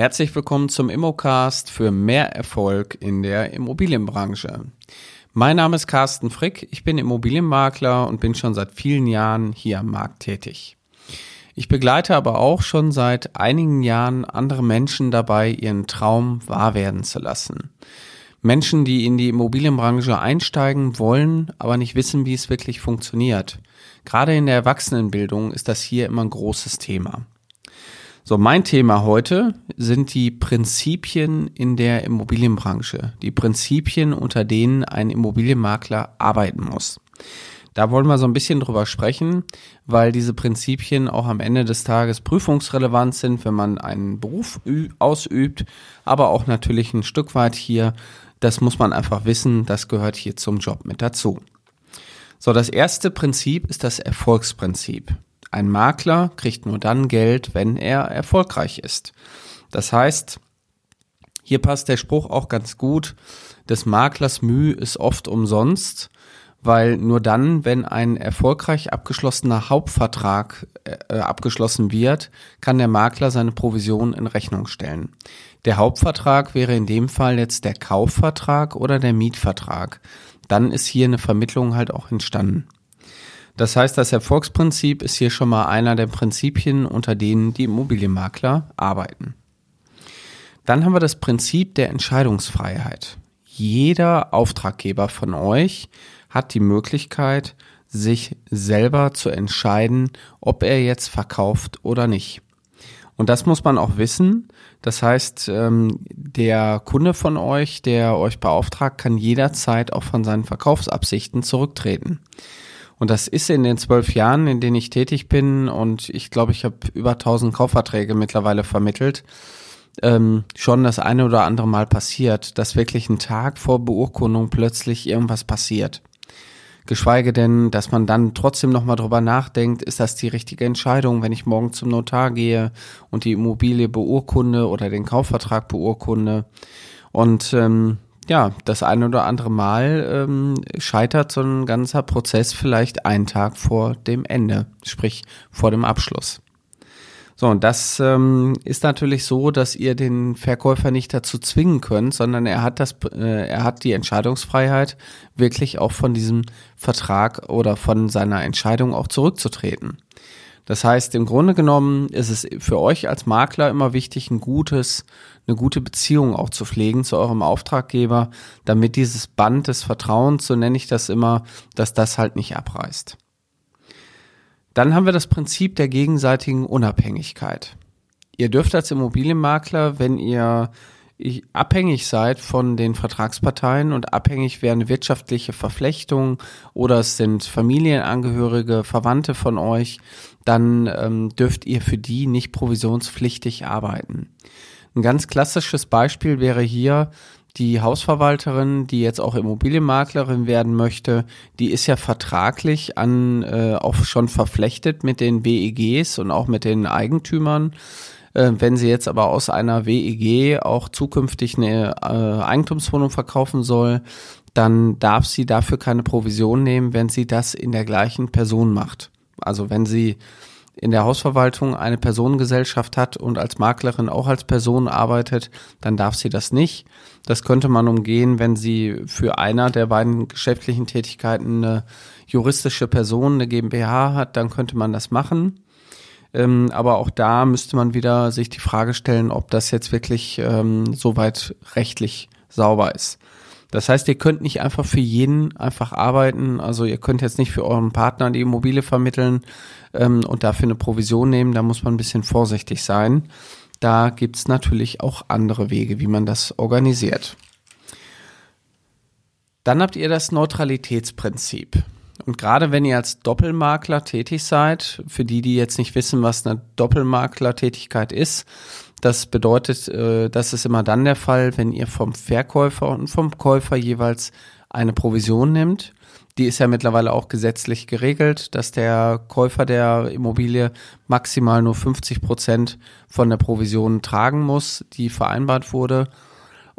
Herzlich willkommen zum Immocast für mehr Erfolg in der Immobilienbranche. Mein Name ist Carsten Frick, ich bin Immobilienmakler und bin schon seit vielen Jahren hier am Markt tätig. Ich begleite aber auch schon seit einigen Jahren andere Menschen dabei, ihren Traum wahr werden zu lassen. Menschen, die in die Immobilienbranche einsteigen wollen, aber nicht wissen, wie es wirklich funktioniert. Gerade in der Erwachsenenbildung ist das hier immer ein großes Thema. So, mein Thema heute sind die Prinzipien in der Immobilienbranche. Die Prinzipien, unter denen ein Immobilienmakler arbeiten muss. Da wollen wir so ein bisschen drüber sprechen, weil diese Prinzipien auch am Ende des Tages prüfungsrelevant sind, wenn man einen Beruf ausübt, aber auch natürlich ein Stück weit hier, das muss man einfach wissen, das gehört hier zum Job mit dazu. So, das erste Prinzip ist das Erfolgsprinzip. Ein Makler kriegt nur dann Geld, wenn er erfolgreich ist. Das heißt, hier passt der Spruch auch ganz gut, des Maklers Mühe ist oft umsonst, weil nur dann, wenn ein erfolgreich abgeschlossener Hauptvertrag äh, abgeschlossen wird, kann der Makler seine Provision in Rechnung stellen. Der Hauptvertrag wäre in dem Fall jetzt der Kaufvertrag oder der Mietvertrag. Dann ist hier eine Vermittlung halt auch entstanden. Das heißt, das Erfolgsprinzip ist hier schon mal einer der Prinzipien, unter denen die Immobilienmakler arbeiten. Dann haben wir das Prinzip der Entscheidungsfreiheit. Jeder Auftraggeber von euch hat die Möglichkeit, sich selber zu entscheiden, ob er jetzt verkauft oder nicht. Und das muss man auch wissen. Das heißt, ähm, der Kunde von euch, der euch beauftragt, kann jederzeit auch von seinen Verkaufsabsichten zurücktreten. Und das ist in den zwölf Jahren, in denen ich tätig bin, und ich glaube, ich habe über 1000 Kaufverträge mittlerweile vermittelt, ähm, schon das eine oder andere Mal passiert, dass wirklich einen Tag vor Beurkundung plötzlich irgendwas passiert. Geschweige denn, dass man dann trotzdem nochmal drüber nachdenkt, ist das die richtige Entscheidung, wenn ich morgen zum Notar gehe und die Immobilie beurkunde oder den Kaufvertrag beurkunde. Und ähm, ja, das eine oder andere Mal ähm, scheitert so ein ganzer Prozess vielleicht einen Tag vor dem Ende, sprich vor dem Abschluss. So, und das ähm, ist natürlich so, dass ihr den Verkäufer nicht dazu zwingen könnt, sondern er hat das, äh, er hat die Entscheidungsfreiheit, wirklich auch von diesem Vertrag oder von seiner Entscheidung auch zurückzutreten. Das heißt, im Grunde genommen ist es für euch als Makler immer wichtig, ein gutes, eine gute Beziehung auch zu pflegen zu eurem Auftraggeber, damit dieses Band des Vertrauens, so nenne ich das immer, dass das halt nicht abreißt. Dann haben wir das Prinzip der gegenseitigen Unabhängigkeit. Ihr dürft als Immobilienmakler, wenn ihr abhängig seid von den Vertragsparteien und abhängig wäre wirtschaftliche Verflechtung oder es sind Familienangehörige, Verwandte von euch, dann ähm, dürft ihr für die nicht provisionspflichtig arbeiten. Ein ganz klassisches Beispiel wäre hier die Hausverwalterin, die jetzt auch Immobilienmaklerin werden möchte, die ist ja vertraglich an äh, auch schon verflechtet mit den WEGs und auch mit den Eigentümern. Äh, wenn sie jetzt aber aus einer WEG auch zukünftig eine äh, Eigentumswohnung verkaufen soll, dann darf sie dafür keine Provision nehmen, wenn sie das in der gleichen Person macht. Also wenn sie in der Hausverwaltung eine Personengesellschaft hat und als Maklerin auch als Person arbeitet, dann darf sie das nicht. Das könnte man umgehen, wenn sie für einer der beiden geschäftlichen Tätigkeiten eine juristische Person, eine GmbH hat, dann könnte man das machen. Ähm, aber auch da müsste man wieder sich die Frage stellen, ob das jetzt wirklich ähm, soweit rechtlich sauber ist. Das heißt, ihr könnt nicht einfach für jeden einfach arbeiten. Also ihr könnt jetzt nicht für euren Partner die Immobilie vermitteln ähm, und dafür eine Provision nehmen. Da muss man ein bisschen vorsichtig sein. Da gibt's natürlich auch andere Wege, wie man das organisiert. Dann habt ihr das Neutralitätsprinzip. Und gerade wenn ihr als Doppelmakler tätig seid, für die, die jetzt nicht wissen, was eine Doppelmaklertätigkeit ist, das bedeutet, äh, das ist immer dann der Fall, wenn ihr vom Verkäufer und vom Käufer jeweils eine Provision nimmt. Die ist ja mittlerweile auch gesetzlich geregelt, dass der Käufer der Immobilie maximal nur 50 Prozent von der Provision tragen muss, die vereinbart wurde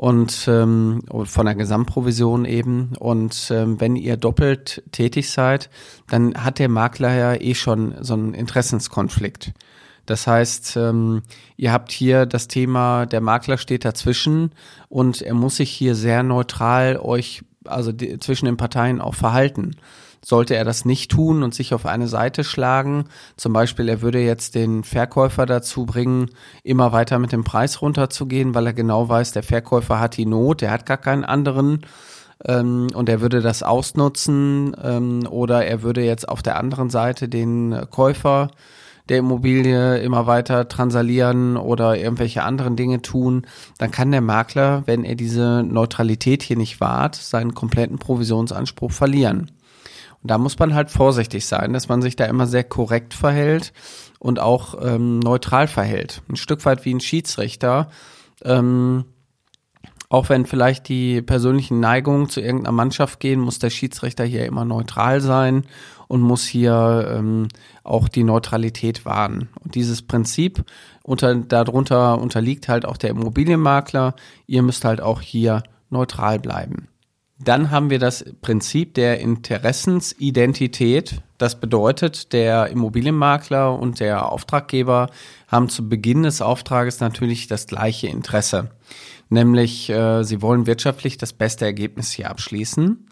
und ähm, von der Gesamtprovision eben. Und ähm, wenn ihr doppelt tätig seid, dann hat der Makler ja eh schon so einen Interessenskonflikt. Das heißt, ähm, ihr habt hier das Thema, der Makler steht dazwischen und er muss sich hier sehr neutral euch, also die, zwischen den Parteien auch verhalten. Sollte er das nicht tun und sich auf eine Seite schlagen, zum Beispiel er würde jetzt den Verkäufer dazu bringen, immer weiter mit dem Preis runterzugehen, weil er genau weiß, der Verkäufer hat die Not, er hat gar keinen anderen ähm, und er würde das ausnutzen ähm, oder er würde jetzt auf der anderen Seite den Käufer der Immobilie immer weiter transalieren oder irgendwelche anderen Dinge tun, dann kann der Makler, wenn er diese Neutralität hier nicht wahrt, seinen kompletten Provisionsanspruch verlieren. Und da muss man halt vorsichtig sein, dass man sich da immer sehr korrekt verhält und auch ähm, neutral verhält. Ein Stück weit wie ein Schiedsrichter. Ähm, auch wenn vielleicht die persönlichen Neigungen zu irgendeiner Mannschaft gehen, muss der Schiedsrichter hier immer neutral sein und muss hier ähm, auch die Neutralität wahren. Und dieses Prinzip unter, darunter unterliegt halt auch der Immobilienmakler. Ihr müsst halt auch hier neutral bleiben. Dann haben wir das Prinzip der Interessensidentität. Das bedeutet, der Immobilienmakler und der Auftraggeber haben zu Beginn des Auftrages natürlich das gleiche Interesse. Nämlich, äh, sie wollen wirtschaftlich das beste Ergebnis hier abschließen.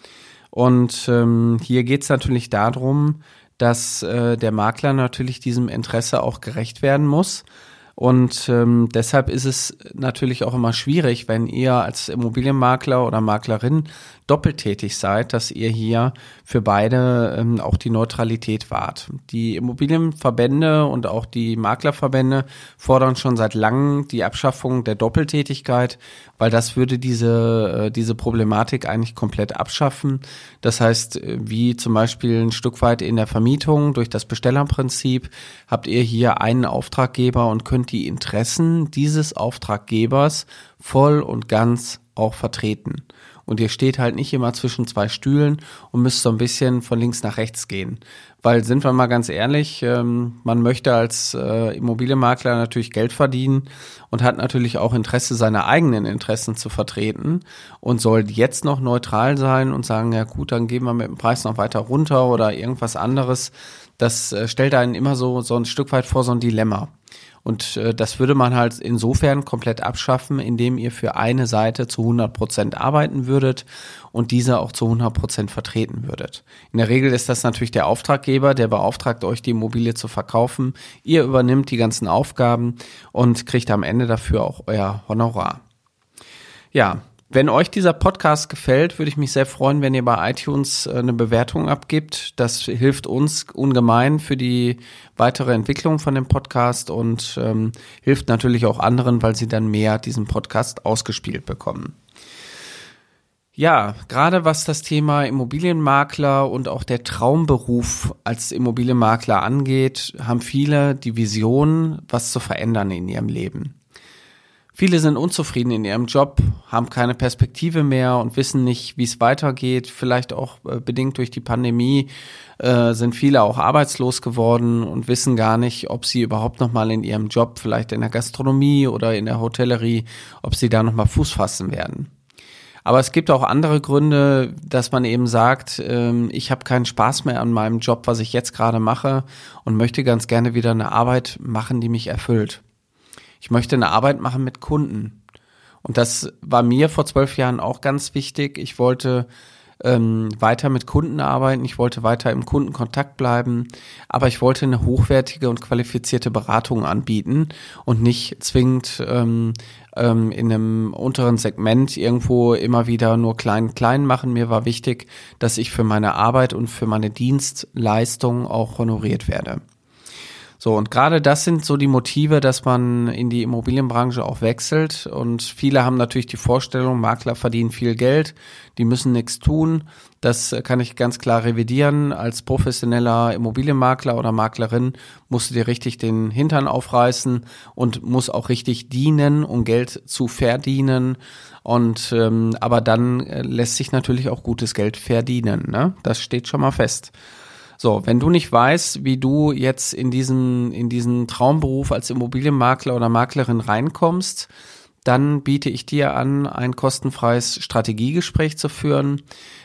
Und ähm, hier geht es natürlich darum, dass äh, der Makler natürlich diesem Interesse auch gerecht werden muss. Und ähm, deshalb ist es natürlich auch immer schwierig, wenn ihr als Immobilienmakler oder Maklerin doppeltätig seid, dass ihr hier für beide ähm, auch die Neutralität wahrt. Die Immobilienverbände und auch die Maklerverbände fordern schon seit langem die Abschaffung der Doppeltätigkeit, weil das würde diese, äh, diese Problematik eigentlich komplett abschaffen. Das heißt, äh, wie zum Beispiel ein Stück weit in der Vermietung durch das Bestellerprinzip habt ihr hier einen Auftraggeber und könnt die Interessen dieses Auftraggebers voll und ganz auch vertreten und ihr steht halt nicht immer zwischen zwei Stühlen und müsst so ein bisschen von links nach rechts gehen. Weil sind wir mal ganz ehrlich, ähm, man möchte als äh, Immobilienmakler natürlich Geld verdienen und hat natürlich auch Interesse, seine eigenen Interessen zu vertreten und soll jetzt noch neutral sein und sagen, ja gut, dann gehen wir mit dem Preis noch weiter runter oder irgendwas anderes. Das äh, stellt einen immer so, so ein Stück weit vor so ein Dilemma. Und äh, das würde man halt insofern komplett abschaffen, indem ihr für eine Seite zu 100 Prozent arbeiten würdet und diese auch zu 100 Prozent vertreten würdet. In der Regel ist das natürlich der Auftraggeber, der beauftragt euch die Immobilie zu verkaufen. Ihr übernimmt die ganzen Aufgaben und kriegt am Ende dafür auch euer Honorar. Ja, wenn euch dieser Podcast gefällt, würde ich mich sehr freuen, wenn ihr bei iTunes äh, eine Bewertung abgibt. Das hilft uns ungemein für die weitere Entwicklung von dem Podcast und ähm, hilft natürlich auch anderen, weil sie dann mehr diesen Podcast ausgespielt bekommen. Ja, gerade was das Thema Immobilienmakler und auch der Traumberuf als Immobilienmakler angeht, haben viele die Vision, was zu verändern in ihrem Leben. Viele sind unzufrieden in ihrem Job, haben keine Perspektive mehr und wissen nicht, wie es weitergeht. Vielleicht auch äh, bedingt durch die Pandemie äh, sind viele auch arbeitslos geworden und wissen gar nicht, ob sie überhaupt noch mal in ihrem Job, vielleicht in der Gastronomie oder in der Hotellerie, ob sie da noch mal Fuß fassen werden. Aber es gibt auch andere Gründe, dass man eben sagt, ähm, ich habe keinen Spaß mehr an meinem Job, was ich jetzt gerade mache und möchte ganz gerne wieder eine Arbeit machen, die mich erfüllt. Ich möchte eine Arbeit machen mit Kunden. Und das war mir vor zwölf Jahren auch ganz wichtig. Ich wollte ähm, weiter mit Kunden arbeiten, ich wollte weiter im Kundenkontakt bleiben, aber ich wollte eine hochwertige und qualifizierte Beratung anbieten und nicht zwingend ähm, ähm, in einem unteren Segment irgendwo immer wieder nur klein klein machen. Mir war wichtig, dass ich für meine Arbeit und für meine Dienstleistung auch honoriert werde. So, und gerade das sind so die Motive, dass man in die Immobilienbranche auch wechselt. Und viele haben natürlich die Vorstellung, Makler verdienen viel Geld, die müssen nichts tun. Das kann ich ganz klar revidieren. Als professioneller Immobilienmakler oder Maklerin musst du dir richtig den Hintern aufreißen und muss auch richtig dienen, um Geld zu verdienen. Und ähm, aber dann äh, lässt sich natürlich auch gutes Geld verdienen. Ne? Das steht schon mal fest. So, wenn du nicht weißt, wie du jetzt in diesen, in diesen Traumberuf als Immobilienmakler oder Maklerin reinkommst, dann biete ich dir an, ein kostenfreies Strategiegespräch zu führen.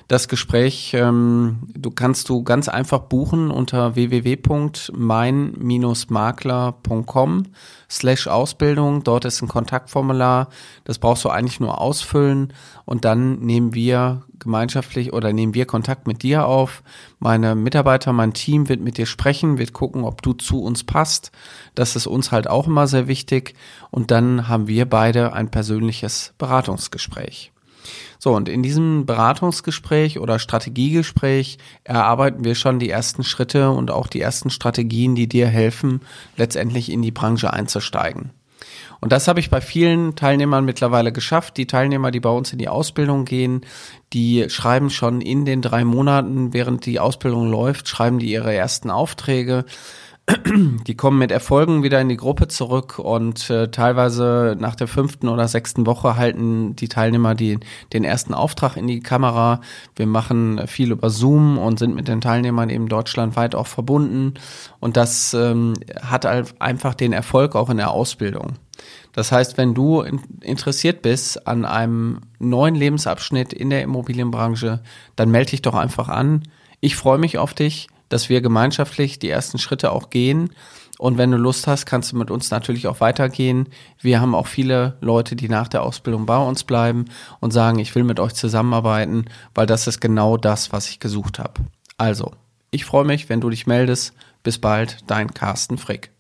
Das Gespräch, ähm, du kannst du ganz einfach buchen unter www.mein-makler.com slash Ausbildung. Dort ist ein Kontaktformular. Das brauchst du eigentlich nur ausfüllen und dann nehmen wir gemeinschaftlich oder nehmen wir Kontakt mit dir auf. Meine Mitarbeiter, mein Team wird mit dir sprechen, wird gucken, ob du zu uns passt. Das ist uns halt auch immer sehr wichtig. Und dann haben wir beide ein persönliches Beratungsgespräch. So, und in diesem Beratungsgespräch oder Strategiegespräch erarbeiten wir schon die ersten Schritte und auch die ersten Strategien, die dir helfen, letztendlich in die Branche einzusteigen. Und das habe ich bei vielen Teilnehmern mittlerweile geschafft. Die Teilnehmer, die bei uns in die Ausbildung gehen, die schreiben schon in den drei Monaten, während die Ausbildung läuft, schreiben die ihre ersten Aufträge die kommen mit Erfolgen wieder in die Gruppe zurück und äh, teilweise nach der fünften oder sechsten Woche halten die Teilnehmer die, den ersten Auftrag in die Kamera. Wir machen viel über Zoom und sind mit den Teilnehmern eben deutschlandweit auch verbunden und das ähm, hat einfach den Erfolg auch in der Ausbildung. Das heißt, wenn du interessiert bist an einem neuen Lebensabschnitt in der Immobilienbranche, dann melde dich doch einfach an. Ich freue mich auf dich dass wir gemeinschaftlich die ersten Schritte auch gehen. Und wenn du Lust hast, kannst du mit uns natürlich auch weitergehen. Wir haben auch viele Leute, die nach der Ausbildung bei uns bleiben und sagen, ich will mit euch zusammenarbeiten, weil das ist genau das, was ich gesucht habe. Also, ich freue mich, wenn du dich meldest. Bis bald, dein Carsten Frick.